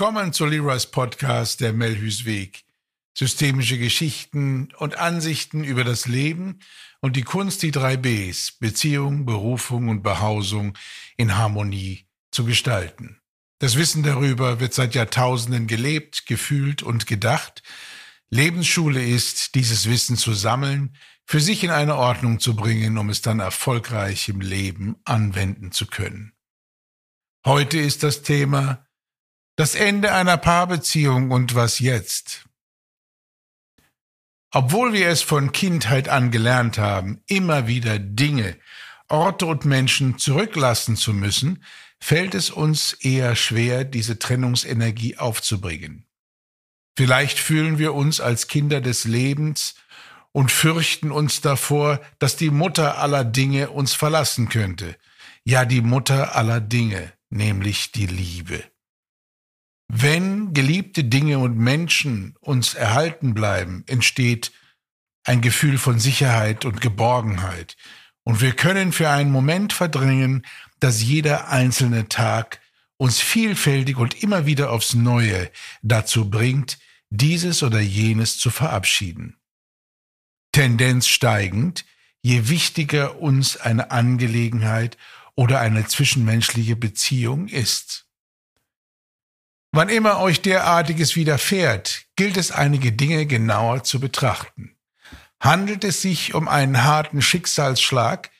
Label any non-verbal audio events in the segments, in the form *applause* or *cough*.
Willkommen zu Leroy's Podcast Der Melhus Weg. Systemische Geschichten und Ansichten über das Leben und die Kunst, die drei Bs, Beziehung, Berufung und Behausung in Harmonie zu gestalten. Das Wissen darüber wird seit Jahrtausenden gelebt, gefühlt und gedacht. Lebensschule ist, dieses Wissen zu sammeln, für sich in eine Ordnung zu bringen, um es dann erfolgreich im Leben anwenden zu können. Heute ist das Thema das Ende einer Paarbeziehung und was jetzt? Obwohl wir es von Kindheit an gelernt haben, immer wieder Dinge, Orte und Menschen zurücklassen zu müssen, fällt es uns eher schwer, diese Trennungsenergie aufzubringen. Vielleicht fühlen wir uns als Kinder des Lebens und fürchten uns davor, dass die Mutter aller Dinge uns verlassen könnte. Ja, die Mutter aller Dinge, nämlich die Liebe. Wenn geliebte Dinge und Menschen uns erhalten bleiben, entsteht ein Gefühl von Sicherheit und Geborgenheit. Und wir können für einen Moment verdrängen, dass jeder einzelne Tag uns vielfältig und immer wieder aufs Neue dazu bringt, dieses oder jenes zu verabschieden. Tendenz steigend, je wichtiger uns eine Angelegenheit oder eine zwischenmenschliche Beziehung ist. Wann immer euch derartiges widerfährt, gilt es einige Dinge genauer zu betrachten. Handelt es sich um einen harten Schicksalsschlag?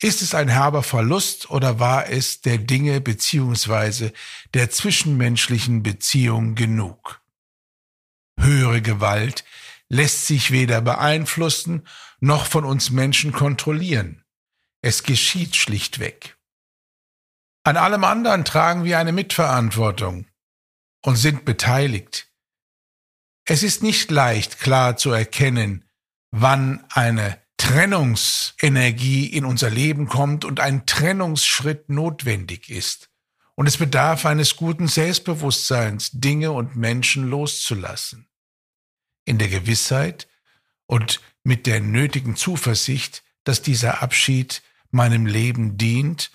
Ist es ein herber Verlust oder war es der Dinge beziehungsweise der zwischenmenschlichen Beziehung genug? Höhere Gewalt lässt sich weder beeinflussen noch von uns Menschen kontrollieren. Es geschieht schlichtweg. An allem anderen tragen wir eine Mitverantwortung und sind beteiligt. Es ist nicht leicht klar zu erkennen, wann eine Trennungsenergie in unser Leben kommt und ein Trennungsschritt notwendig ist. Und es bedarf eines guten Selbstbewusstseins, Dinge und Menschen loszulassen. In der Gewissheit und mit der nötigen Zuversicht, dass dieser Abschied meinem Leben dient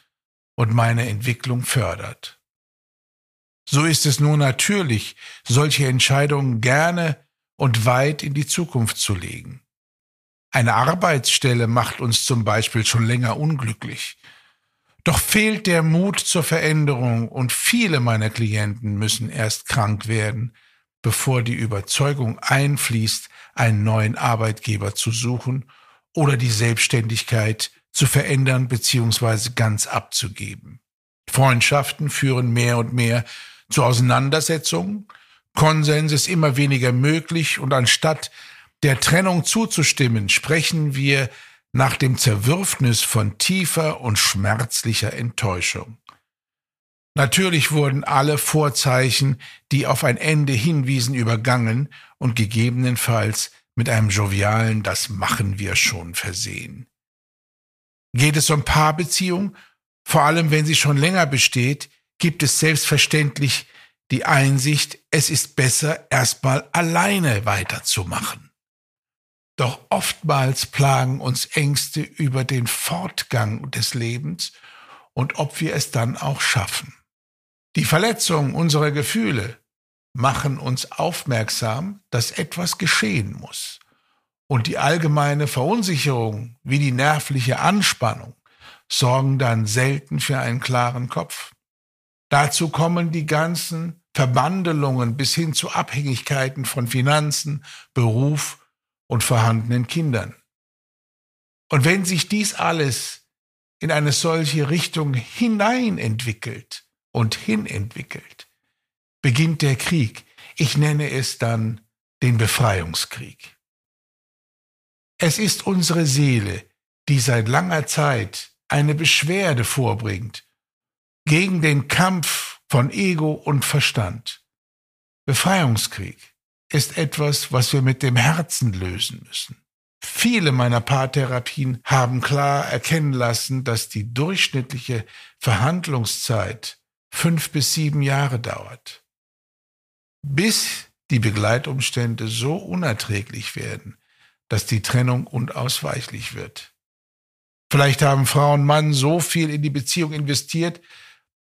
und meine Entwicklung fördert. So ist es nur natürlich, solche Entscheidungen gerne und weit in die Zukunft zu legen. Eine Arbeitsstelle macht uns zum Beispiel schon länger unglücklich. Doch fehlt der Mut zur Veränderung und viele meiner Klienten müssen erst krank werden, bevor die Überzeugung einfließt, einen neuen Arbeitgeber zu suchen oder die Selbstständigkeit zu verändern bzw. ganz abzugeben. Freundschaften führen mehr und mehr zu Auseinandersetzungen. Konsens ist immer weniger möglich und anstatt der Trennung zuzustimmen, sprechen wir nach dem Zerwürfnis von tiefer und schmerzlicher Enttäuschung. Natürlich wurden alle Vorzeichen, die auf ein Ende hinwiesen, übergangen und gegebenenfalls mit einem jovialen Das machen wir schon versehen. Geht es um Paarbeziehung, vor allem wenn sie schon länger besteht, gibt es selbstverständlich die Einsicht, es ist besser, erstmal alleine weiterzumachen. Doch oftmals plagen uns Ängste über den Fortgang des Lebens und ob wir es dann auch schaffen. Die Verletzung unserer Gefühle machen uns aufmerksam, dass etwas geschehen muss. Und die allgemeine Verunsicherung wie die nervliche Anspannung sorgen dann selten für einen klaren Kopf. Dazu kommen die ganzen Verbandelungen bis hin zu Abhängigkeiten von Finanzen, Beruf und vorhandenen Kindern. Und wenn sich dies alles in eine solche Richtung hinein entwickelt und hin entwickelt, beginnt der Krieg. Ich nenne es dann den Befreiungskrieg. Es ist unsere Seele, die seit langer Zeit eine Beschwerde vorbringt gegen den Kampf von Ego und Verstand. Befreiungskrieg ist etwas, was wir mit dem Herzen lösen müssen. Viele meiner Paartherapien haben klar erkennen lassen, dass die durchschnittliche Verhandlungszeit fünf bis sieben Jahre dauert, bis die Begleitumstände so unerträglich werden, dass die Trennung unausweichlich wird. Vielleicht haben Frau und Mann so viel in die Beziehung investiert,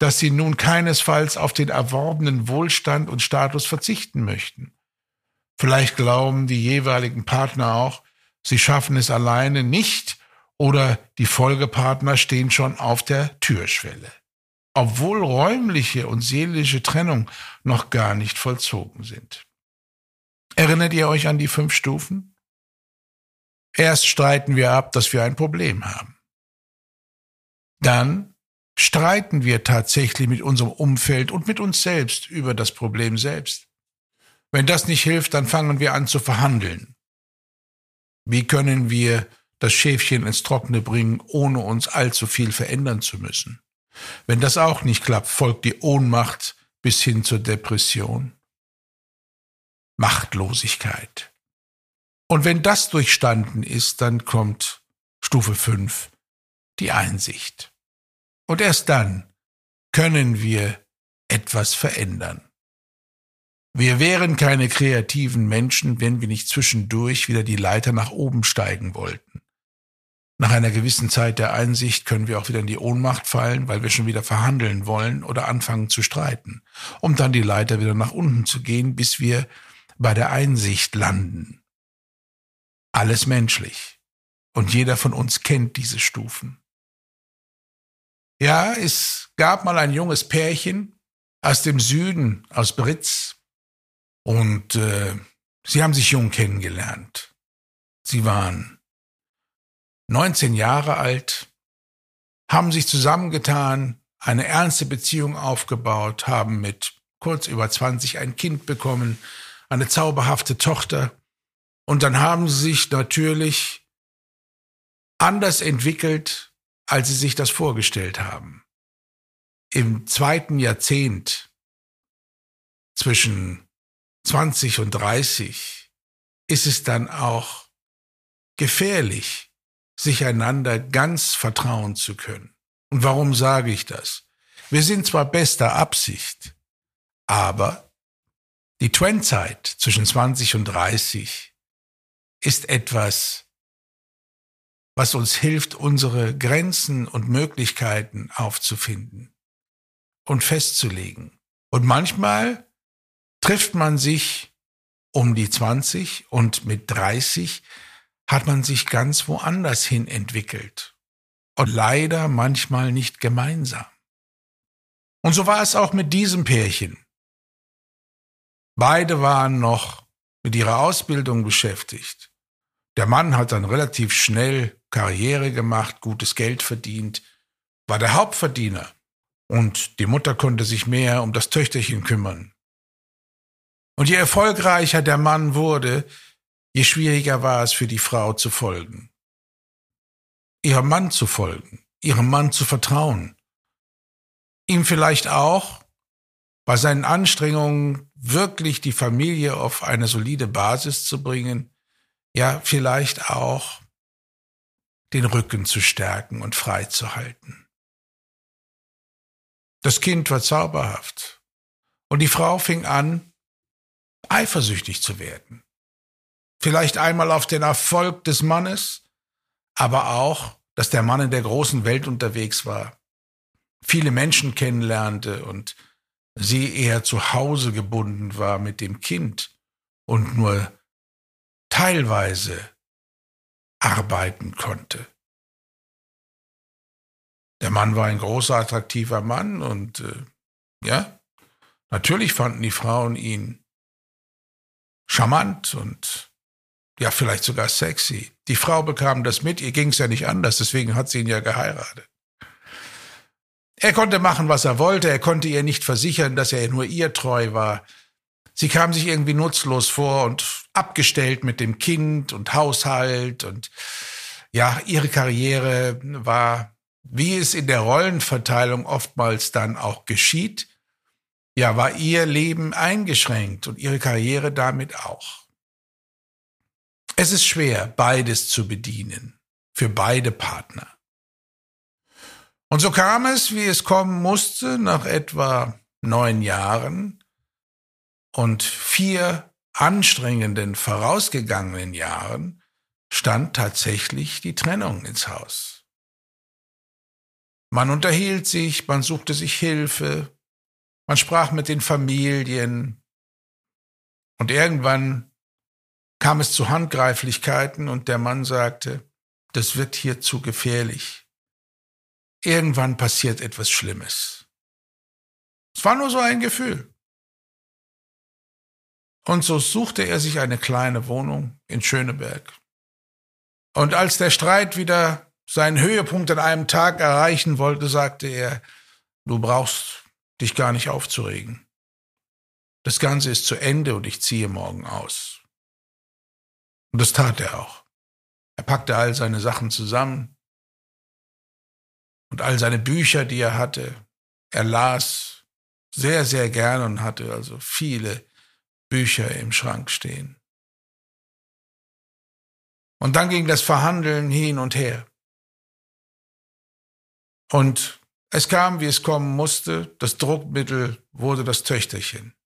dass sie nun keinesfalls auf den erworbenen Wohlstand und Status verzichten möchten. Vielleicht glauben die jeweiligen Partner auch, sie schaffen es alleine nicht oder die Folgepartner stehen schon auf der Türschwelle, obwohl räumliche und seelische Trennung noch gar nicht vollzogen sind. Erinnert ihr euch an die fünf Stufen? Erst streiten wir ab, dass wir ein Problem haben. Dann streiten wir tatsächlich mit unserem Umfeld und mit uns selbst über das Problem selbst. Wenn das nicht hilft, dann fangen wir an zu verhandeln. Wie können wir das Schäfchen ins Trockene bringen, ohne uns allzu viel verändern zu müssen? Wenn das auch nicht klappt, folgt die Ohnmacht bis hin zur Depression. Machtlosigkeit. Und wenn das durchstanden ist, dann kommt Stufe 5, die Einsicht. Und erst dann können wir etwas verändern. Wir wären keine kreativen Menschen, wenn wir nicht zwischendurch wieder die Leiter nach oben steigen wollten. Nach einer gewissen Zeit der Einsicht können wir auch wieder in die Ohnmacht fallen, weil wir schon wieder verhandeln wollen oder anfangen zu streiten, um dann die Leiter wieder nach unten zu gehen, bis wir bei der Einsicht landen. Alles menschlich. Und jeder von uns kennt diese Stufen. Ja, es gab mal ein junges Pärchen aus dem Süden, aus Britz, und äh, sie haben sich jung kennengelernt. Sie waren 19 Jahre alt, haben sich zusammengetan, eine ernste Beziehung aufgebaut, haben mit kurz über 20 ein Kind bekommen, eine zauberhafte Tochter. Und dann haben sie sich natürlich anders entwickelt, als sie sich das vorgestellt haben. Im zweiten Jahrzehnt zwischen 20 und 30 ist es dann auch gefährlich, sich einander ganz vertrauen zu können. Und warum sage ich das? Wir sind zwar bester Absicht, aber die Trendzeit zwischen 20 und 30 ist etwas, was uns hilft, unsere Grenzen und Möglichkeiten aufzufinden und festzulegen. Und manchmal trifft man sich um die 20 und mit 30 hat man sich ganz woanders hin entwickelt. Und leider manchmal nicht gemeinsam. Und so war es auch mit diesem Pärchen. Beide waren noch mit ihrer Ausbildung beschäftigt. Der Mann hat dann relativ schnell Karriere gemacht, gutes Geld verdient, war der Hauptverdiener. Und die Mutter konnte sich mehr um das Töchterchen kümmern. Und je erfolgreicher der Mann wurde, je schwieriger war es für die Frau zu folgen. Ihrem Mann zu folgen, ihrem Mann zu vertrauen. Ihm vielleicht auch bei seinen Anstrengungen wirklich die Familie auf eine solide Basis zu bringen, ja vielleicht auch den Rücken zu stärken und frei zu halten. Das Kind war zauberhaft. Und die Frau fing an, eifersüchtig zu werden. Vielleicht einmal auf den Erfolg des Mannes, aber auch, dass der Mann in der großen Welt unterwegs war, viele Menschen kennenlernte und sie eher zu Hause gebunden war mit dem Kind und nur teilweise arbeiten konnte. Der Mann war ein großer, attraktiver Mann und äh, ja, natürlich fanden die Frauen ihn charmant und ja, vielleicht sogar sexy. Die Frau bekam das mit, ihr ging es ja nicht anders, deswegen hat sie ihn ja geheiratet. Er konnte machen, was er wollte, er konnte ihr nicht versichern, dass er nur ihr treu war. Sie kam sich irgendwie nutzlos vor und abgestellt mit dem Kind und Haushalt und ja, ihre Karriere war, wie es in der Rollenverteilung oftmals dann auch geschieht, ja, war ihr Leben eingeschränkt und ihre Karriere damit auch. Es ist schwer, beides zu bedienen, für beide Partner. Und so kam es, wie es kommen musste, nach etwa neun Jahren und vier anstrengenden vorausgegangenen Jahren stand tatsächlich die Trennung ins Haus. Man unterhielt sich, man suchte sich Hilfe, man sprach mit den Familien. Und irgendwann kam es zu Handgreiflichkeiten und der Mann sagte, das wird hier zu gefährlich. Irgendwann passiert etwas Schlimmes. Es war nur so ein Gefühl. Und so suchte er sich eine kleine Wohnung in Schöneberg. Und als der Streit wieder seinen Höhepunkt an einem Tag erreichen wollte, sagte er, du brauchst dich gar nicht aufzuregen. Das Ganze ist zu Ende und ich ziehe morgen aus. Und das tat er auch. Er packte all seine Sachen zusammen und all seine Bücher, die er hatte. Er las sehr, sehr gern und hatte also viele Bücher im Schrank stehen. Und dann ging das Verhandeln hin und her. Und es kam, wie es kommen musste, das Druckmittel wurde das Töchterchen.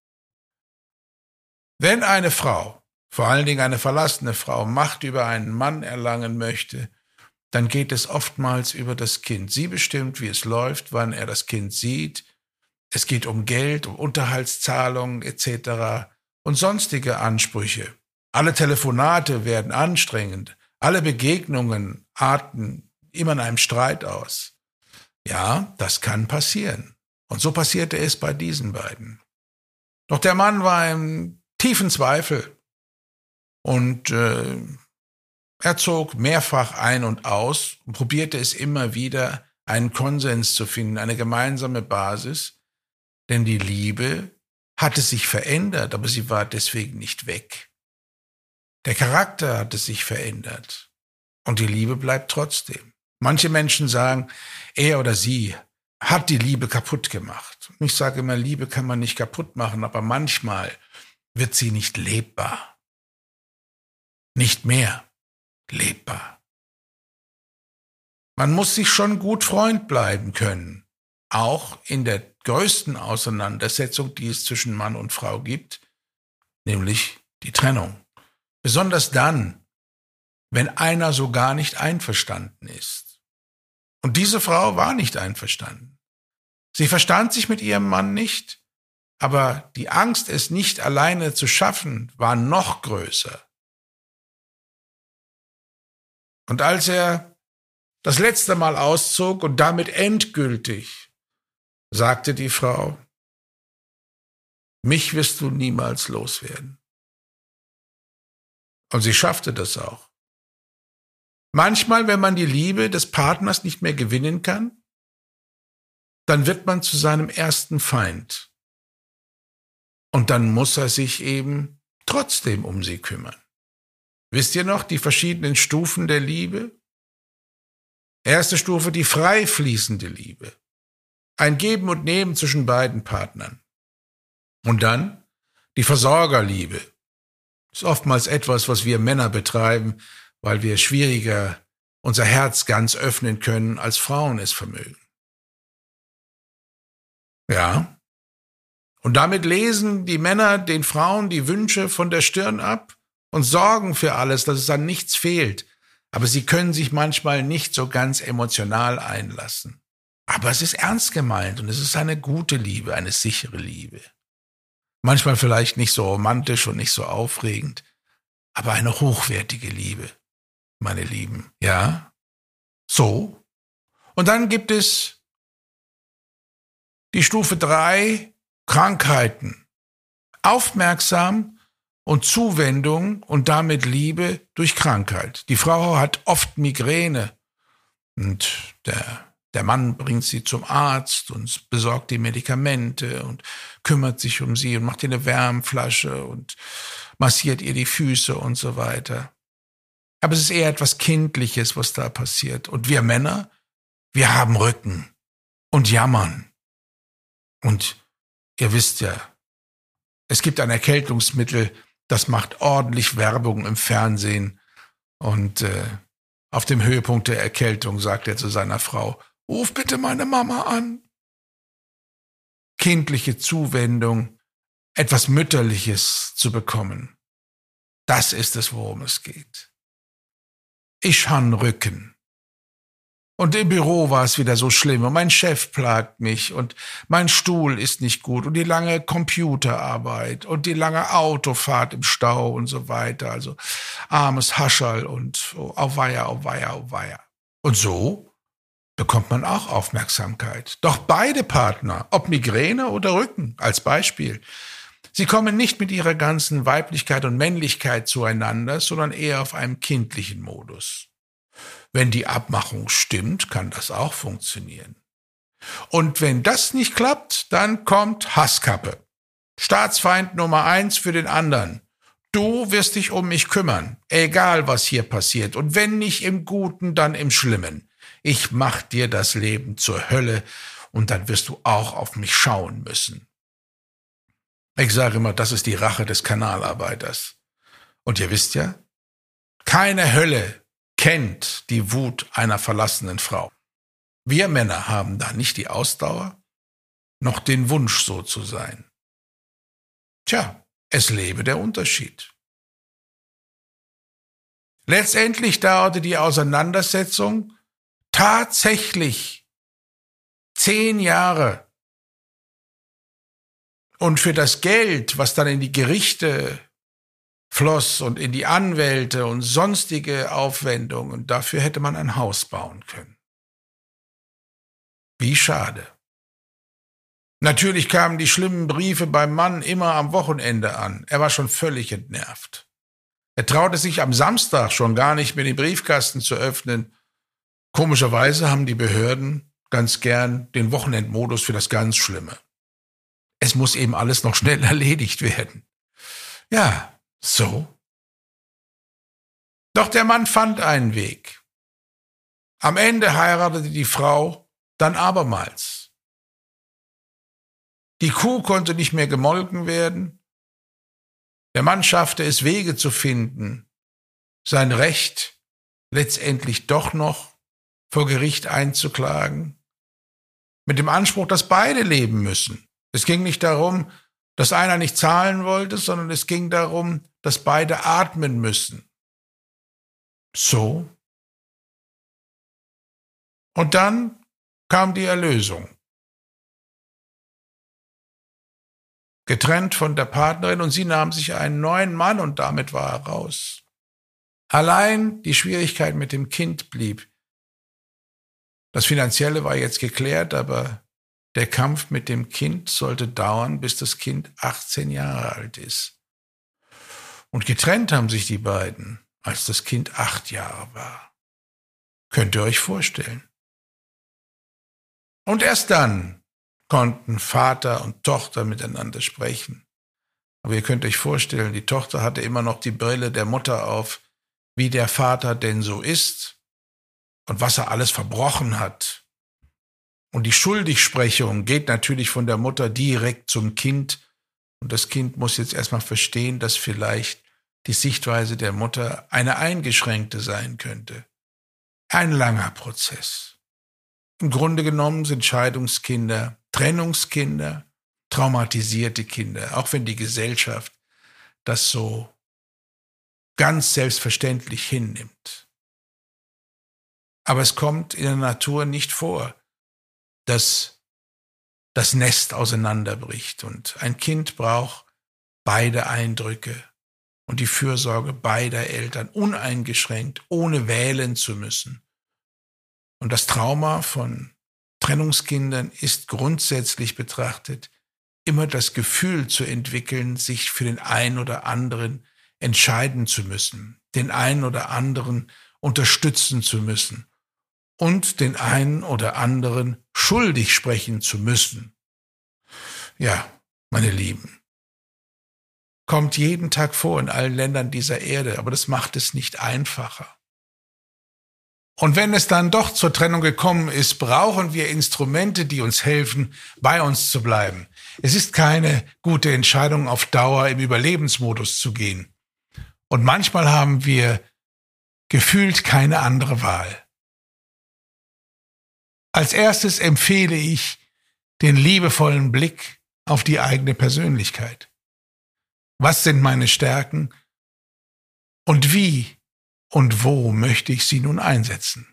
Wenn eine Frau, vor allen Dingen eine verlassene Frau, Macht über einen Mann erlangen möchte, dann geht es oftmals über das Kind. Sie bestimmt, wie es läuft, wann er das Kind sieht. Es geht um Geld, um Unterhaltszahlungen etc. und sonstige Ansprüche. Alle Telefonate werden anstrengend. Alle Begegnungen arten immer in einem Streit aus. Ja, das kann passieren. Und so passierte es bei diesen beiden. Doch der Mann war im tiefen Zweifel und äh, er zog mehrfach ein und aus und probierte es immer wieder, einen Konsens zu finden, eine gemeinsame Basis, denn die Liebe hatte sich verändert, aber sie war deswegen nicht weg. Der Charakter hatte sich verändert und die Liebe bleibt trotzdem. Manche Menschen sagen, er oder sie hat die Liebe kaputt gemacht. Ich sage immer, Liebe kann man nicht kaputt machen, aber manchmal wird sie nicht lebbar. Nicht mehr lebbar. Man muss sich schon gut Freund bleiben können, auch in der größten Auseinandersetzung, die es zwischen Mann und Frau gibt, nämlich die Trennung. Besonders dann, wenn einer so gar nicht einverstanden ist. Und diese Frau war nicht einverstanden. Sie verstand sich mit ihrem Mann nicht, aber die Angst, es nicht alleine zu schaffen, war noch größer. Und als er das letzte Mal auszog und damit endgültig, sagte die Frau, mich wirst du niemals loswerden. Und sie schaffte das auch. Manchmal, wenn man die Liebe des Partners nicht mehr gewinnen kann, dann wird man zu seinem ersten Feind. Und dann muss er sich eben trotzdem um sie kümmern. Wisst ihr noch die verschiedenen Stufen der Liebe? Erste Stufe, die frei fließende Liebe. Ein Geben und Nehmen zwischen beiden Partnern. Und dann die Versorgerliebe. ist oftmals etwas, was wir Männer betreiben, weil wir schwieriger unser Herz ganz öffnen können, als Frauen es vermögen. Ja. Und damit lesen die Männer den Frauen die Wünsche von der Stirn ab und sorgen für alles, dass es an nichts fehlt. Aber sie können sich manchmal nicht so ganz emotional einlassen. Aber es ist ernst gemeint und es ist eine gute Liebe, eine sichere Liebe. Manchmal vielleicht nicht so romantisch und nicht so aufregend, aber eine hochwertige Liebe meine Lieben. Ja? So. Und dann gibt es die Stufe drei Krankheiten. Aufmerksam und Zuwendung und damit Liebe durch Krankheit. Die Frau hat oft Migräne und der, der Mann bringt sie zum Arzt und besorgt die Medikamente und kümmert sich um sie und macht ihr eine Wärmflasche und massiert ihr die Füße und so weiter. Aber es ist eher etwas Kindliches, was da passiert. Und wir Männer, wir haben Rücken und jammern. Und ihr wisst ja, es gibt ein Erkältungsmittel, das macht ordentlich Werbung im Fernsehen. Und äh, auf dem Höhepunkt der Erkältung sagt er zu seiner Frau, ruf bitte meine Mama an. Kindliche Zuwendung, etwas Mütterliches zu bekommen. Das ist es, worum es geht. Ich han Rücken. Und im Büro war es wieder so schlimm und mein Chef plagt mich und mein Stuhl ist nicht gut und die lange Computerarbeit und die lange Autofahrt im Stau und so weiter. Also armes Haschall und oh, auweia, auweia, auweia. Und so bekommt man auch Aufmerksamkeit. Doch beide Partner, ob Migräne oder Rücken als Beispiel, sie kommen nicht mit ihrer ganzen Weiblichkeit und Männlichkeit zueinander, sondern eher auf einem kindlichen Modus. Wenn die Abmachung stimmt, kann das auch funktionieren. Und wenn das nicht klappt, dann kommt Hasskappe. Staatsfeind Nummer eins für den anderen. Du wirst dich um mich kümmern, egal was hier passiert. Und wenn nicht im Guten, dann im Schlimmen. Ich mach dir das Leben zur Hölle und dann wirst du auch auf mich schauen müssen. Ich sage immer, das ist die Rache des Kanalarbeiters. Und ihr wisst ja, keine Hölle kennt die Wut einer verlassenen Frau. Wir Männer haben da nicht die Ausdauer, noch den Wunsch, so zu sein. Tja, es lebe der Unterschied. Letztendlich dauerte die Auseinandersetzung tatsächlich zehn Jahre. Und für das Geld, was dann in die Gerichte floss und in die Anwälte und sonstige Aufwendungen. Dafür hätte man ein Haus bauen können. Wie schade. Natürlich kamen die schlimmen Briefe beim Mann immer am Wochenende an. Er war schon völlig entnervt. Er traute sich am Samstag schon gar nicht mehr den Briefkasten zu öffnen. Komischerweise haben die Behörden ganz gern den Wochenendmodus für das ganz Schlimme. Es muss eben alles noch schnell *laughs* erledigt werden. Ja, so? Doch der Mann fand einen Weg. Am Ende heiratete die Frau dann abermals. Die Kuh konnte nicht mehr gemolken werden. Der Mann schaffte es, Wege zu finden, sein Recht letztendlich doch noch vor Gericht einzuklagen, mit dem Anspruch, dass beide leben müssen. Es ging nicht darum, dass einer nicht zahlen wollte, sondern es ging darum, dass beide atmen müssen. So. Und dann kam die Erlösung. Getrennt von der Partnerin und sie nahm sich einen neuen Mann und damit war er raus. Allein die Schwierigkeit mit dem Kind blieb. Das Finanzielle war jetzt geklärt, aber der Kampf mit dem Kind sollte dauern, bis das Kind 18 Jahre alt ist. Und getrennt haben sich die beiden, als das Kind acht Jahre war. Könnt ihr euch vorstellen? Und erst dann konnten Vater und Tochter miteinander sprechen. Aber ihr könnt euch vorstellen, die Tochter hatte immer noch die Brille der Mutter auf, wie der Vater denn so ist und was er alles verbrochen hat. Und die Schuldigsprechung geht natürlich von der Mutter direkt zum Kind und das Kind muss jetzt erstmal verstehen, dass vielleicht die Sichtweise der Mutter eine eingeschränkte sein könnte. Ein langer Prozess. Im Grunde genommen sind Scheidungskinder Trennungskinder, traumatisierte Kinder, auch wenn die Gesellschaft das so ganz selbstverständlich hinnimmt. Aber es kommt in der Natur nicht vor, dass das Nest auseinanderbricht. Und ein Kind braucht beide Eindrücke und die Fürsorge beider Eltern uneingeschränkt, ohne wählen zu müssen. Und das Trauma von Trennungskindern ist grundsätzlich betrachtet immer das Gefühl zu entwickeln, sich für den einen oder anderen entscheiden zu müssen, den einen oder anderen unterstützen zu müssen und den einen oder anderen schuldig sprechen zu müssen. Ja, meine Lieben, kommt jeden Tag vor in allen Ländern dieser Erde, aber das macht es nicht einfacher. Und wenn es dann doch zur Trennung gekommen ist, brauchen wir Instrumente, die uns helfen, bei uns zu bleiben. Es ist keine gute Entscheidung, auf Dauer im Überlebensmodus zu gehen. Und manchmal haben wir gefühlt keine andere Wahl. Als erstes empfehle ich den liebevollen Blick auf die eigene Persönlichkeit. Was sind meine Stärken und wie und wo möchte ich sie nun einsetzen?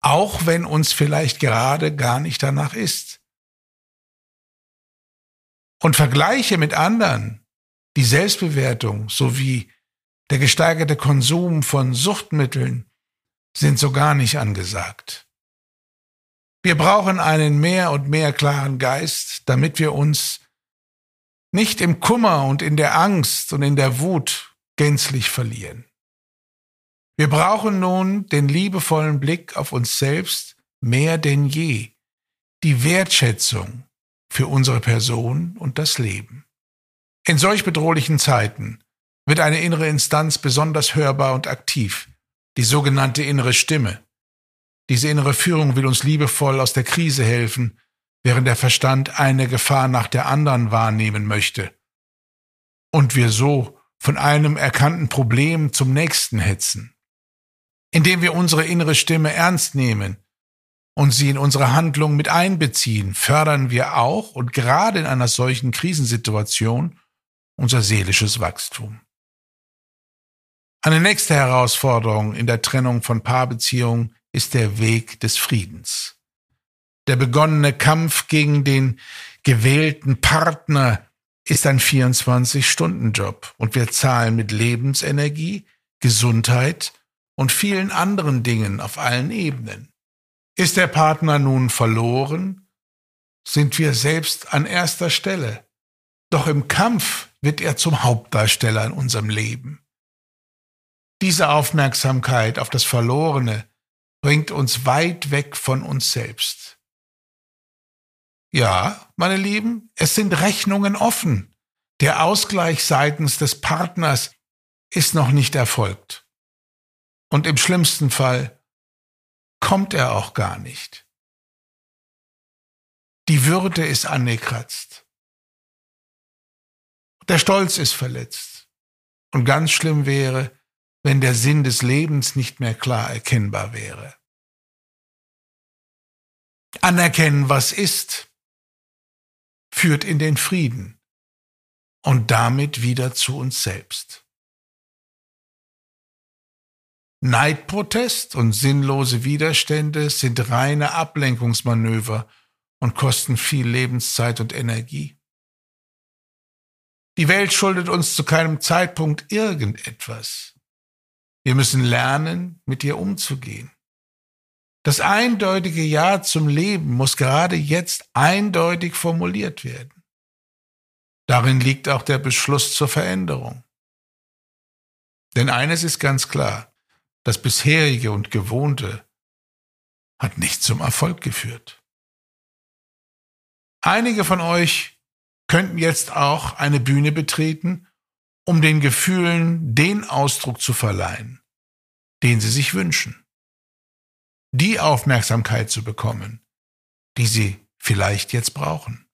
auch wenn uns vielleicht gerade gar nicht danach ist. Und Vergleiche mit anderen, die Selbstbewertung sowie der gesteigerte Konsum von Suchtmitteln sind so gar nicht angesagt. Wir brauchen einen mehr und mehr klaren Geist, damit wir uns nicht im Kummer und in der Angst und in der Wut gänzlich verlieren. Wir brauchen nun den liebevollen Blick auf uns selbst mehr denn je, die Wertschätzung für unsere Person und das Leben. In solch bedrohlichen Zeiten wird eine innere Instanz besonders hörbar und aktiv, die sogenannte innere Stimme. Diese innere Führung will uns liebevoll aus der Krise helfen, während der Verstand eine Gefahr nach der anderen wahrnehmen möchte. Und wir so von einem erkannten Problem zum nächsten hetzen. Indem wir unsere innere Stimme ernst nehmen und sie in unsere Handlung mit einbeziehen, fördern wir auch und gerade in einer solchen Krisensituation unser seelisches Wachstum. Eine nächste Herausforderung in der Trennung von Paarbeziehungen ist der Weg des Friedens. Der begonnene Kampf gegen den gewählten Partner ist ein 24-Stunden-Job und wir zahlen mit Lebensenergie, Gesundheit und vielen anderen Dingen auf allen Ebenen. Ist der Partner nun verloren, sind wir selbst an erster Stelle. Doch im Kampf wird er zum Hauptdarsteller in unserem Leben. Diese Aufmerksamkeit auf das Verlorene bringt uns weit weg von uns selbst. Ja, meine Lieben, es sind Rechnungen offen. Der Ausgleich seitens des Partners ist noch nicht erfolgt. Und im schlimmsten Fall kommt er auch gar nicht. Die Würde ist angekratzt. Der Stolz ist verletzt. Und ganz schlimm wäre, wenn der Sinn des Lebens nicht mehr klar erkennbar wäre. Anerkennen, was ist, führt in den Frieden und damit wieder zu uns selbst. Neidprotest und sinnlose Widerstände sind reine Ablenkungsmanöver und kosten viel Lebenszeit und Energie. Die Welt schuldet uns zu keinem Zeitpunkt irgendetwas. Wir müssen lernen, mit ihr umzugehen. Das eindeutige Ja zum Leben muss gerade jetzt eindeutig formuliert werden. Darin liegt auch der Beschluss zur Veränderung. Denn eines ist ganz klar, das bisherige und gewohnte hat nicht zum Erfolg geführt. Einige von euch könnten jetzt auch eine Bühne betreten, um den Gefühlen den Ausdruck zu verleihen, den sie sich wünschen die Aufmerksamkeit zu bekommen, die sie vielleicht jetzt brauchen.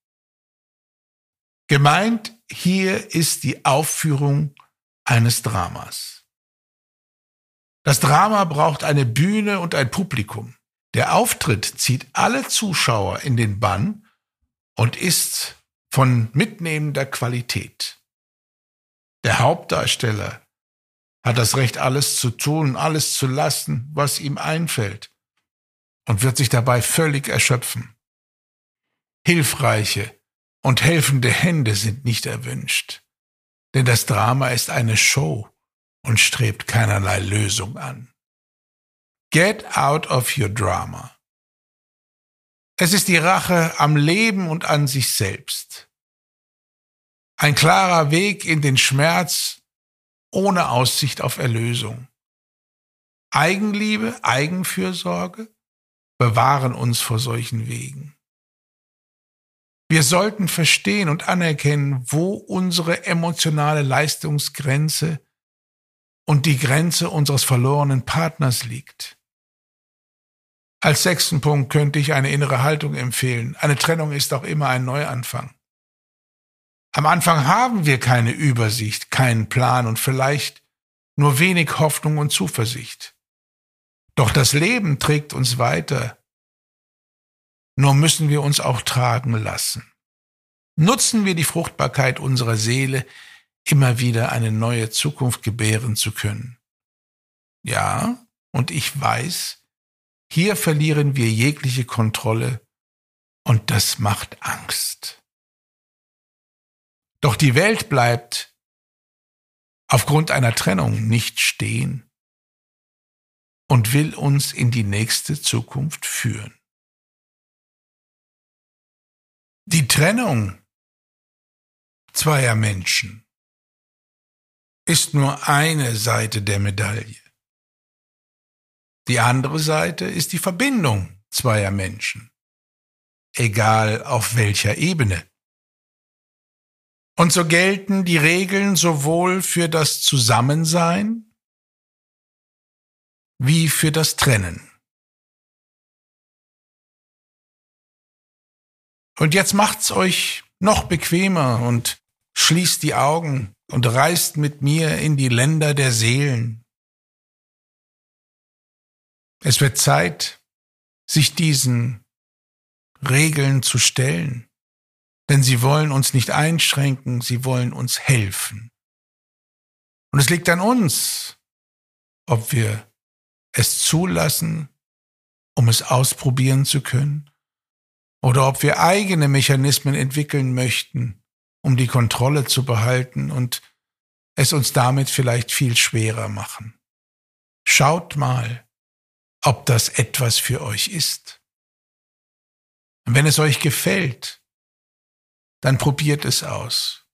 Gemeint hier ist die Aufführung eines Dramas. Das Drama braucht eine Bühne und ein Publikum. Der Auftritt zieht alle Zuschauer in den Bann und ist von mitnehmender Qualität. Der Hauptdarsteller hat das Recht, alles zu tun, alles zu lassen, was ihm einfällt und wird sich dabei völlig erschöpfen. Hilfreiche und helfende Hände sind nicht erwünscht, denn das Drama ist eine Show und strebt keinerlei Lösung an. Get out of your drama. Es ist die Rache am Leben und an sich selbst. Ein klarer Weg in den Schmerz ohne Aussicht auf Erlösung. Eigenliebe, Eigenfürsorge, bewahren uns vor solchen Wegen. Wir sollten verstehen und anerkennen, wo unsere emotionale Leistungsgrenze und die Grenze unseres verlorenen Partners liegt. Als sechsten Punkt könnte ich eine innere Haltung empfehlen. Eine Trennung ist auch immer ein Neuanfang. Am Anfang haben wir keine Übersicht, keinen Plan und vielleicht nur wenig Hoffnung und Zuversicht. Doch das Leben trägt uns weiter. Nur müssen wir uns auch tragen lassen. Nutzen wir die Fruchtbarkeit unserer Seele, immer wieder eine neue Zukunft gebären zu können. Ja, und ich weiß, Hier verlieren wir jegliche Kontrolle und das macht Angst. Doch die Welt bleibt aufgrund einer Trennung nicht stehen und will uns in die nächste Zukunft führen. Die Trennung zweier Menschen ist nur eine Seite der Medaille. Die andere Seite ist die Verbindung zweier Menschen, egal auf welcher Ebene. Und so gelten die Regeln sowohl für das Zusammensein wie für das Trennen. Und jetzt macht's euch noch bequemer und schließt die Augen und reist mit mir in die Länder der Seelen. Es wird Zeit, sich diesen Regeln zu stellen, denn sie wollen uns nicht einschränken, sie wollen uns helfen. Und es liegt an uns, ob wir es zulassen, um es ausprobieren zu können, oder ob wir eigene Mechanismen entwickeln möchten, um die Kontrolle zu behalten und es uns damit vielleicht viel schwerer machen. Schaut mal, ob das etwas für euch ist. Und wenn es euch gefällt, dann probiert es aus.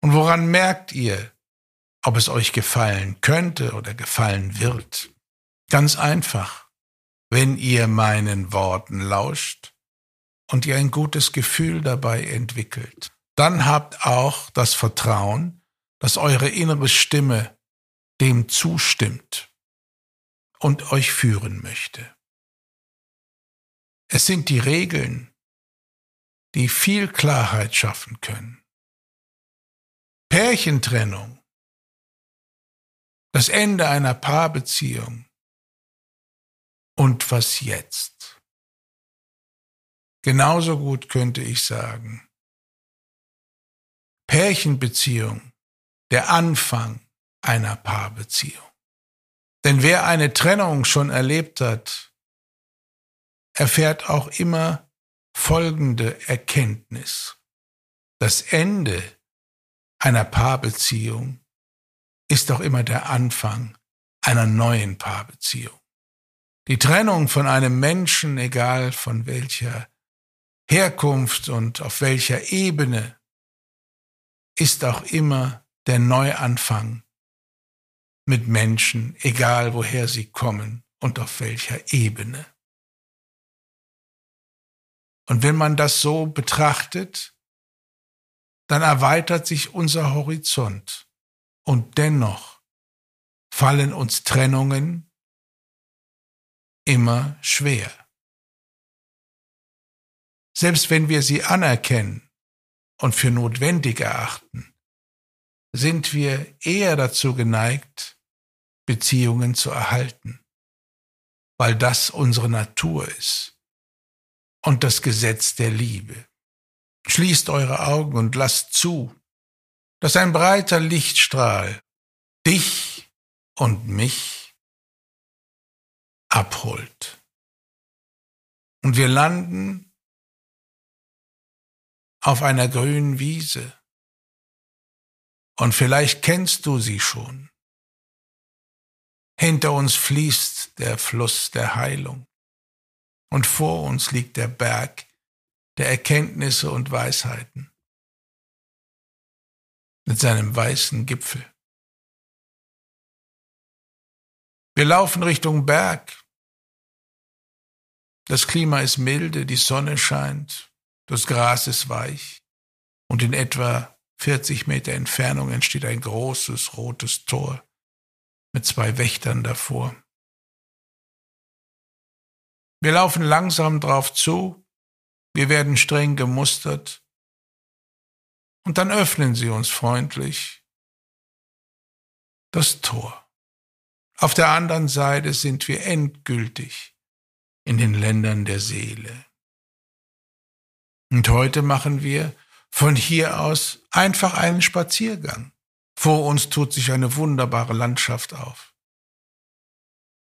Und woran merkt ihr, ob es euch gefallen könnte oder gefallen wird? Ganz einfach, wenn ihr meinen Worten lauscht und ihr ein gutes Gefühl dabei entwickelt. Dann habt auch das Vertrauen, dass eure innere Stimme dem zustimmt und euch führen möchte. Es sind die Regeln, die viel Klarheit schaffen können. Pärchentrennung, das Ende einer Paarbeziehung und was jetzt? Genauso gut könnte ich sagen, Pärchenbeziehung, der Anfang einer Paarbeziehung. Denn wer eine Trennung schon erlebt hat, erfährt auch immer folgende Erkenntnis. Das Ende einer Paarbeziehung ist doch immer der Anfang einer neuen Paarbeziehung. Die Trennung von einem Menschen, egal von welcher Herkunft und auf welcher Ebene, ist auch immer der Neuanfang mit Menschen, egal woher sie kommen und auf welcher Ebene. Und wenn man das so betrachtet, dann erweitert sich unser Horizont und dennoch fallen uns Trennungen immer schwer. Selbst wenn wir sie anerkennen und für notwendig erachten, sind wir eher dazu geneigt, Beziehungen zu erhalten, weil das unsere Natur ist und das Gesetz der Liebe. Schließt eure Augen und lasst zu, dass ein breiter Lichtstrahl dich und mich abholt. Und wir landen auf einer grünen Wiese. Und vielleicht kennst du sie schon. Hinter uns fließt der Fluss der Heilung. Und vor uns liegt der Berg der Erkenntnisse und Weisheiten mit seinem weißen Gipfel. Wir laufen Richtung Berg. Das Klima ist milde, die Sonne scheint, das Gras ist weich und in etwa 40 Meter Entfernung entsteht ein großes rotes Tor mit zwei Wächtern davor. Wir laufen langsam drauf zu, wir werden streng gemustert, und dann öffnen sie uns freundlich das Tor. Auf der anderen Seite sind wir endgültig in den Ländern der Seele. Und heute machen wir von hier aus einfach einen Spaziergang. Vor uns tut sich eine wunderbare Landschaft auf.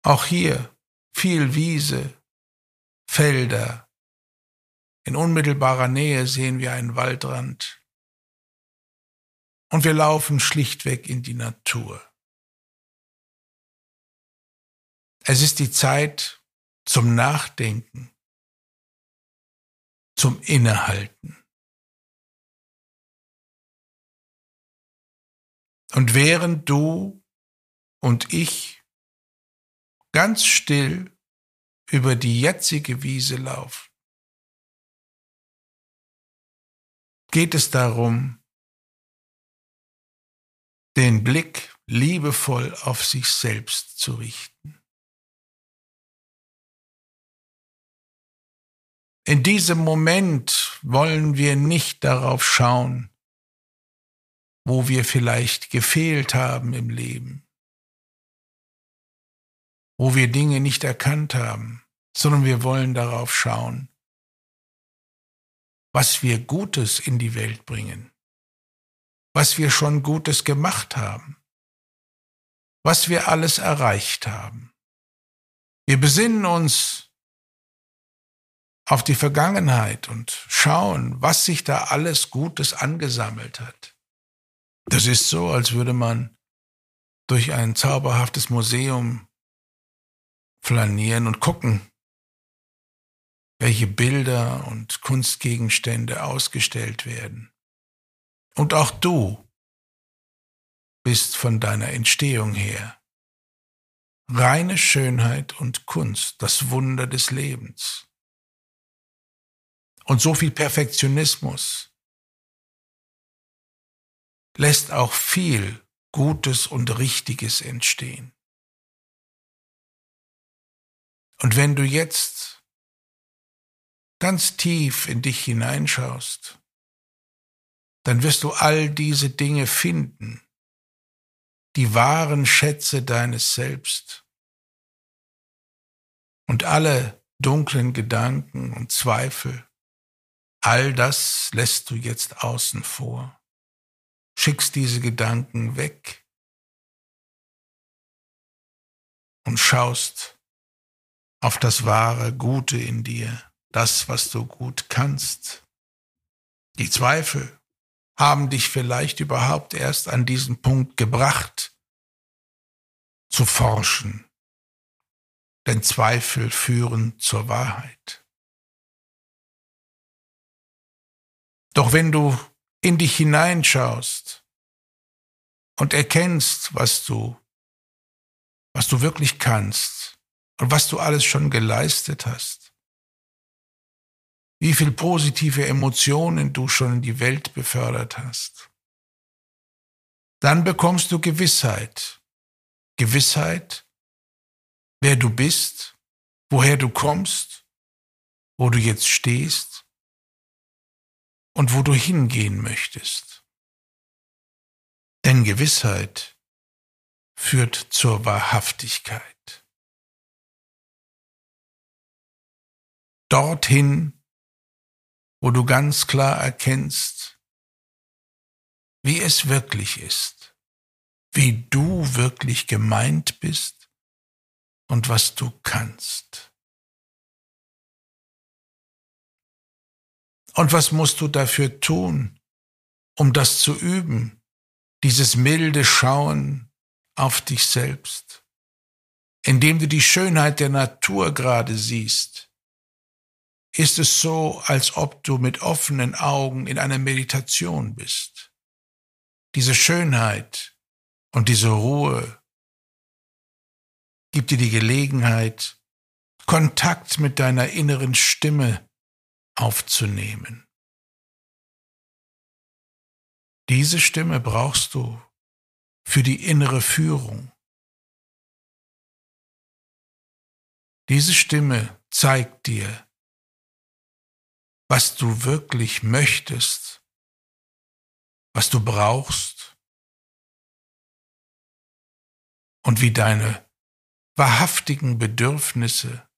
Auch hier viel Wiese, Felder. In unmittelbarer Nähe sehen wir einen Waldrand. Und wir laufen schlichtweg in die Natur. Es ist die Zeit zum Nachdenken, zum Innehalten. Und während du und ich ganz still über die jetzige Wiese laufen, geht es darum, den Blick liebevoll auf sich selbst zu richten. In diesem Moment wollen wir nicht darauf schauen, wo wir vielleicht gefehlt haben im Leben, wo wir Dinge nicht erkannt haben, sondern wir wollen darauf schauen, was wir Gutes in die Welt bringen, was wir schon Gutes gemacht haben, was wir alles erreicht haben. Wir besinnen uns auf die Vergangenheit und schauen, was sich da alles Gutes angesammelt hat. Das ist so, als würde man durch ein zauberhaftes Museum flanieren und gucken, welche Bilder und Kunstgegenstände ausgestellt werden. Und auch du bist von deiner Entstehung her reine Schönheit und Kunst, das Wunder des Lebens. Und so viel Perfektionismus lässt auch viel Gutes und Richtiges entstehen. Und wenn du jetzt ganz tief in dich hineinschaust, dann wirst du all diese Dinge finden, die wahren Schätze deines Selbst. Und alle dunklen Gedanken und Zweifel, all das lässt du jetzt außen vor schickst diese Gedanken weg und schaust auf das wahre Gute in dir, das, was du gut kannst. Die Zweifel haben dich vielleicht überhaupt erst an diesen Punkt gebracht, zu forschen, denn Zweifel führen zur Wahrheit. Doch wenn du in dich hineinschaust und erkennst, was du, was du wirklich kannst und was du alles schon geleistet hast, wie viel positive Emotionen du schon in die Welt befördert hast, dann bekommst du Gewissheit. Gewissheit, wer du bist, woher du kommst, wo du jetzt stehst und wo du hingehen möchtest. Denn Gewissheit führt zur Wahrhaftigkeit. Dorthin, wo du ganz klar erkennst, wie es wirklich ist, wie du wirklich gemeint bist und was du kannst. Und was musst du dafür tun, um das zu üben, dieses milde Schauen auf dich selbst, indem du die Schönheit der Natur gerade siehst, ist es so, als ob du mit offenen Augen in einer Meditation bist. Diese Schönheit und diese Ruhe gibt dir die Gelegenheit, Kontakt mit deiner inneren Stimme aufzunehmen. Diese Stimme brauchst du für die innere Führung. Diese Stimme zeigt dir, was du wirklich möchtest, was du brauchst und wie deine wahrhaftigen Bedürfnisse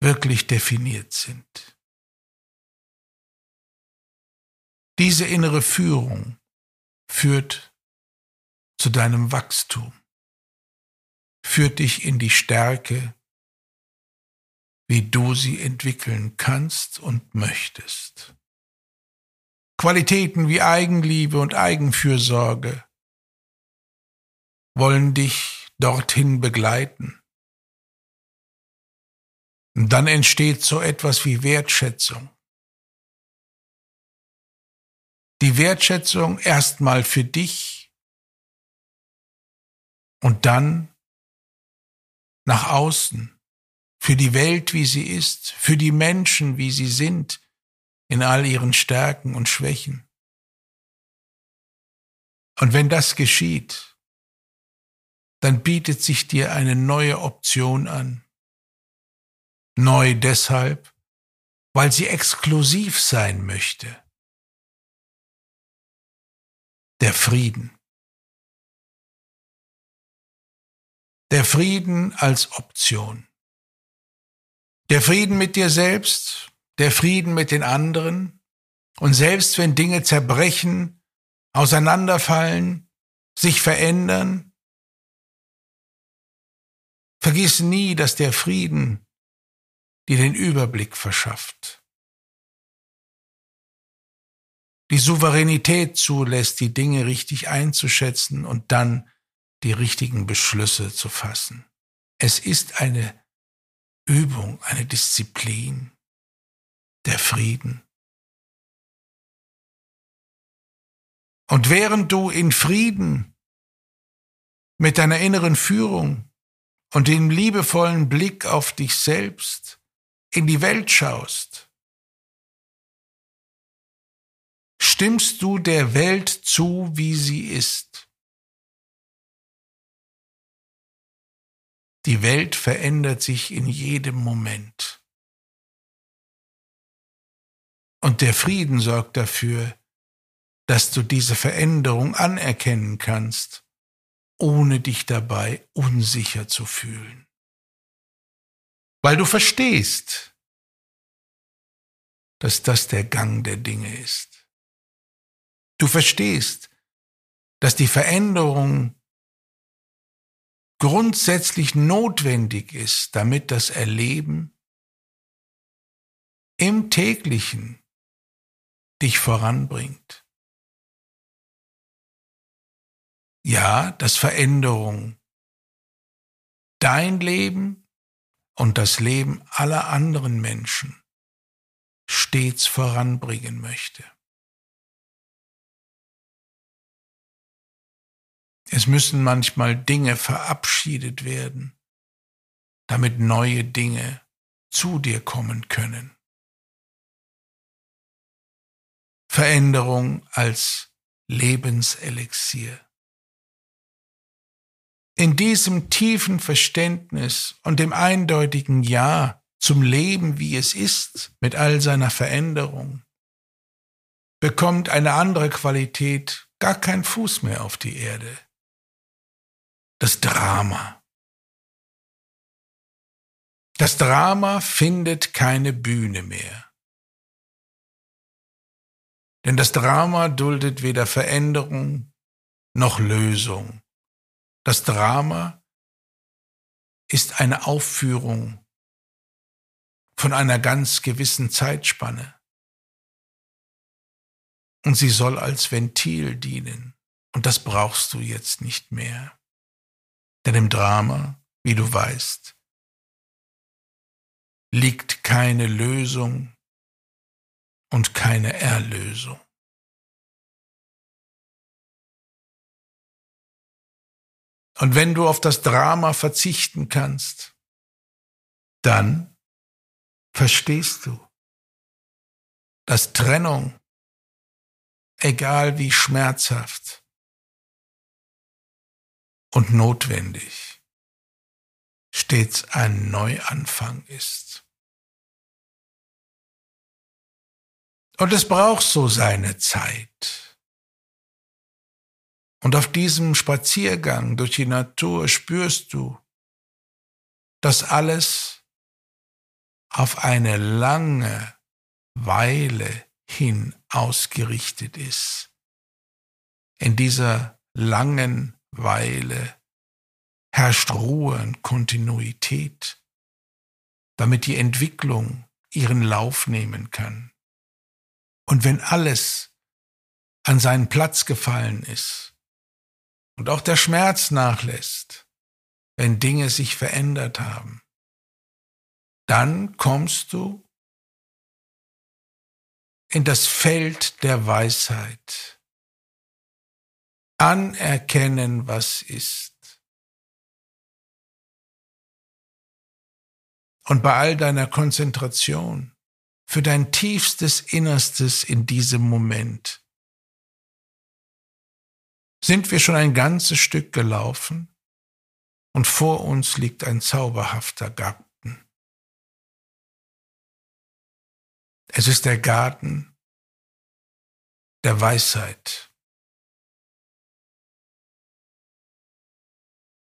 wirklich definiert sind. Diese innere Führung führt zu deinem Wachstum. führt dich in die Stärke, wie du sie entwickeln kannst und möchtest. Qualitäten wie Eigenliebe und Eigenfürsorge wollen dich dorthin begleiten. Und dann entsteht so etwas wie Wertschätzung. Die Wertschätzung erstmal für dich und dann nach außen, für die Welt, wie sie ist, für die Menschen, wie sie sind, in all ihren Stärken und Schwächen. Und wenn das geschieht, dann bietet sich dir eine neue Option an. Neu deshalb, weil sie exklusiv sein möchte. Der Frieden. Der Frieden als Option. Der Frieden mit dir selbst, der Frieden mit den anderen. Und selbst wenn Dinge zerbrechen, auseinanderfallen, sich verändern, vergiss nie, dass der Frieden dir den Überblick verschafft, die Souveränität zulässt, die Dinge richtig einzuschätzen und dann die richtigen Beschlüsse zu fassen. Es ist eine Übung, eine Disziplin, der Frieden. Und während du in Frieden mit deiner inneren Führung und dem liebevollen Blick auf dich selbst in die Welt schaust, stimmst du der Welt zu, wie sie ist. Die Welt verändert sich in jedem Moment. Und der Frieden sorgt dafür, dass du diese Veränderung anerkennen kannst, ohne dich dabei unsicher zu fühlen. Weil du verstehst, dass das der Gang der Dinge ist. Du verstehst, dass die Veränderung grundsätzlich notwendig ist, damit das Erleben im täglichen dich voranbringt. Ja, dass Veränderung dein Leben und das Leben aller anderen Menschen stets voranbringen möchte. Es müssen manchmal Dinge verabschiedet werden, damit neue Dinge zu dir kommen können. Veränderung als Lebenselixier. In diesem tiefen Verständnis und dem eindeutigen Ja zum Leben, wie es ist, mit all seiner Veränderung, bekommt eine andere Qualität gar keinen Fuß mehr auf die Erde das Drama. Das Drama findet keine Bühne mehr. Denn das Drama duldet weder Veränderung noch Lösung. Das Drama ist eine Aufführung von einer ganz gewissen Zeitspanne. Und sie soll als Ventil dienen. Und das brauchst du jetzt nicht mehr. Denn im Drama, wie du weißt, liegt keine Lösung und keine Erlösung. Und wenn du auf das Drama verzichten kannst, dann verstehst du, dass Trennung, egal wie schmerzhaft, und notwendig stets ein Neuanfang ist. Und es braucht so seine Zeit. Und auf diesem Spaziergang durch die Natur spürst du, dass alles auf eine lange Weile hin ausgerichtet ist. In dieser langen Weile herrscht Ruhe und Kontinuität, damit die Entwicklung ihren Lauf nehmen kann. Und wenn alles an seinen Platz gefallen ist und auch der Schmerz nachlässt, wenn Dinge sich verändert haben, dann kommst du in das Feld der Weisheit. Anerkennen, was ist. Und bei all deiner Konzentration für dein tiefstes Innerstes in diesem Moment sind wir schon ein ganzes Stück gelaufen und vor uns liegt ein zauberhafter Garten. Es ist der Garten der Weisheit.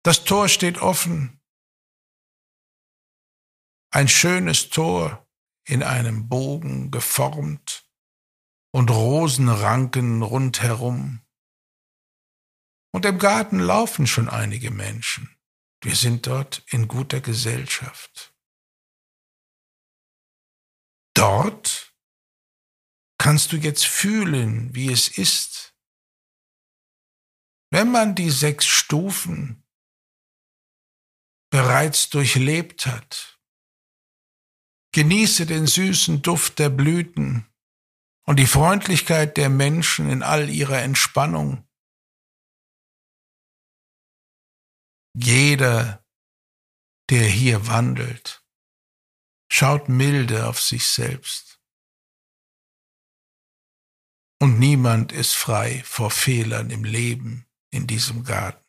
Das Tor steht offen. Ein schönes Tor in einem Bogen geformt und Rosenranken rundherum. Und im Garten laufen schon einige Menschen. Wir sind dort in guter Gesellschaft. Dort kannst du jetzt fühlen, wie es ist, wenn man die sechs Stufen bereits durchlebt hat. Genieße den süßen Duft der Blüten und die Freundlichkeit der Menschen in all ihrer Entspannung. Jeder, der hier wandelt, schaut milde auf sich selbst. Und niemand ist frei vor Fehlern im Leben in diesem Garten.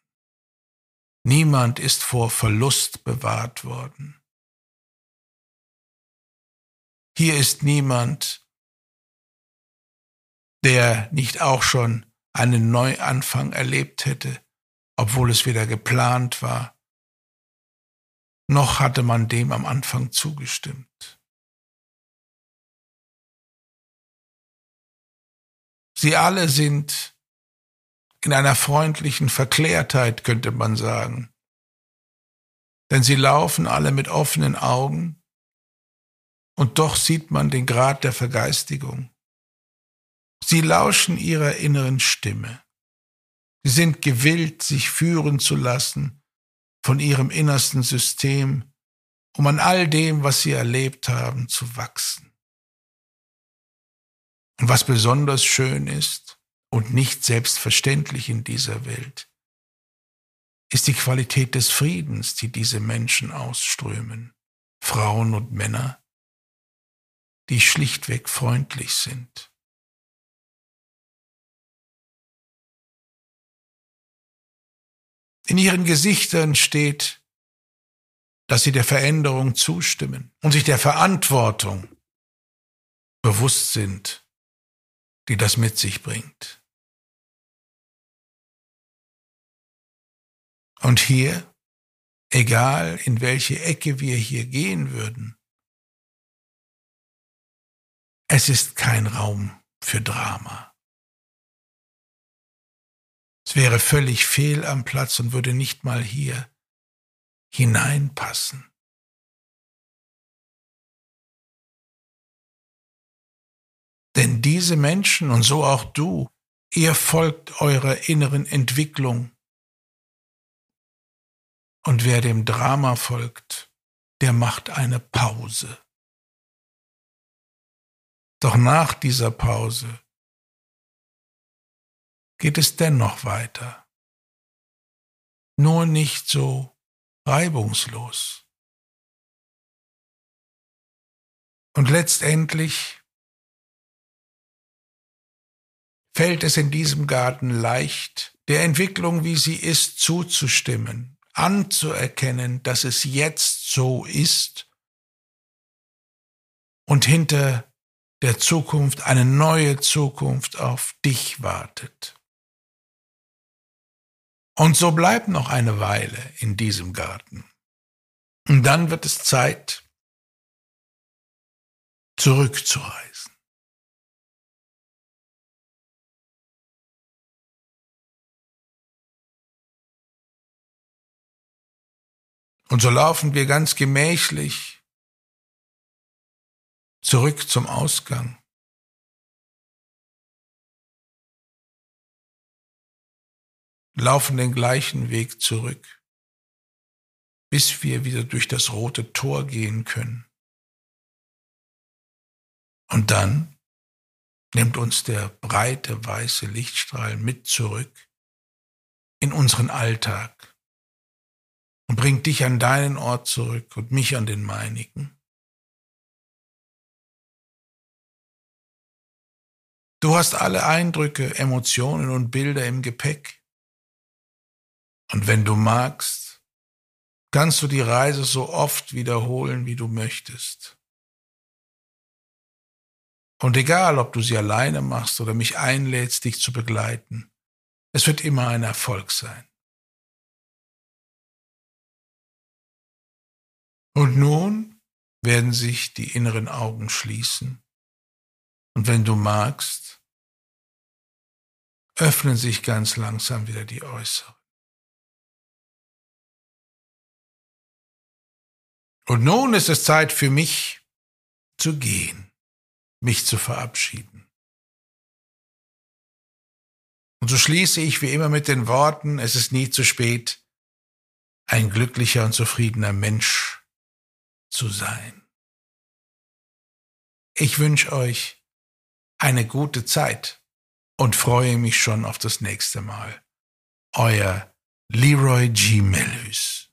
Niemand ist vor Verlust bewahrt worden. Hier ist niemand, der nicht auch schon einen Neuanfang erlebt hätte, obwohl es weder geplant war noch hatte man dem am Anfang zugestimmt. Sie alle sind in einer freundlichen Verklärtheit, könnte man sagen. Denn sie laufen alle mit offenen Augen und doch sieht man den Grad der Vergeistigung. Sie lauschen ihrer inneren Stimme. Sie sind gewillt, sich führen zu lassen von ihrem innersten System, um an all dem, was sie erlebt haben, zu wachsen. Und was besonders schön ist und nicht selbstverständlich in dieser Welt, ist die Qualität des Friedens, die diese Menschen ausströmen, Frauen und Männer, die schlichtweg freundlich sind. In ihren Gesichtern steht, dass sie der Veränderung zustimmen und sich der Verantwortung bewusst sind, die das mit sich bringt. Und hier, egal in welche Ecke wir hier gehen würden, es ist kein Raum für Drama. Es wäre völlig fehl am Platz und würde nicht mal hier hineinpassen. Denn diese Menschen und so auch du, ihr folgt eurer inneren Entwicklung. Und wer dem Drama folgt, der macht eine Pause. Doch nach dieser Pause geht es dennoch weiter. Nur nicht so reibungslos. Und letztendlich fällt es in diesem Garten leicht, der Entwicklung, wie sie ist, zuzustimmen, anzuerkennen, dass es jetzt so ist und hinter der Zukunft eine neue Zukunft auf dich wartet. Und so bleib noch eine Weile in diesem Garten. Und dann wird es Zeit, zurückzureisen. Und so laufen wir ganz gemächlich zurück zum Ausgang. Laufen den gleichen Weg zurück, bis wir wieder durch das rote Tor gehen können. Und dann nimmt uns der breite weiße Lichtstrahl mit zurück in unseren Alltag und bringt dich an deinen Ort zurück und mich an den meinigen. Du hast alle Eindrücke, Emotionen und Bilder im Gepäck. Und wenn du magst, kannst du die Reise so oft wiederholen, wie du möchtest. Und egal, ob du sie alleine machst oder mich einlädst, dich zu begleiten, es wird immer ein Erfolg sein. Und nun werden sich die inneren Augen schließen. Und wenn du magst, öffnen sich ganz langsam wieder die äußeren. Und nun ist es Zeit für mich zu gehen, mich zu verabschieden. Und so schließe ich wie immer mit den Worten, es ist nie zu spät, ein glücklicher und zufriedener Mensch zu sein. Ich wünsche euch eine gute Zeit und freue mich schon auf das nächste Mal. Euer Leroy G. Melhus.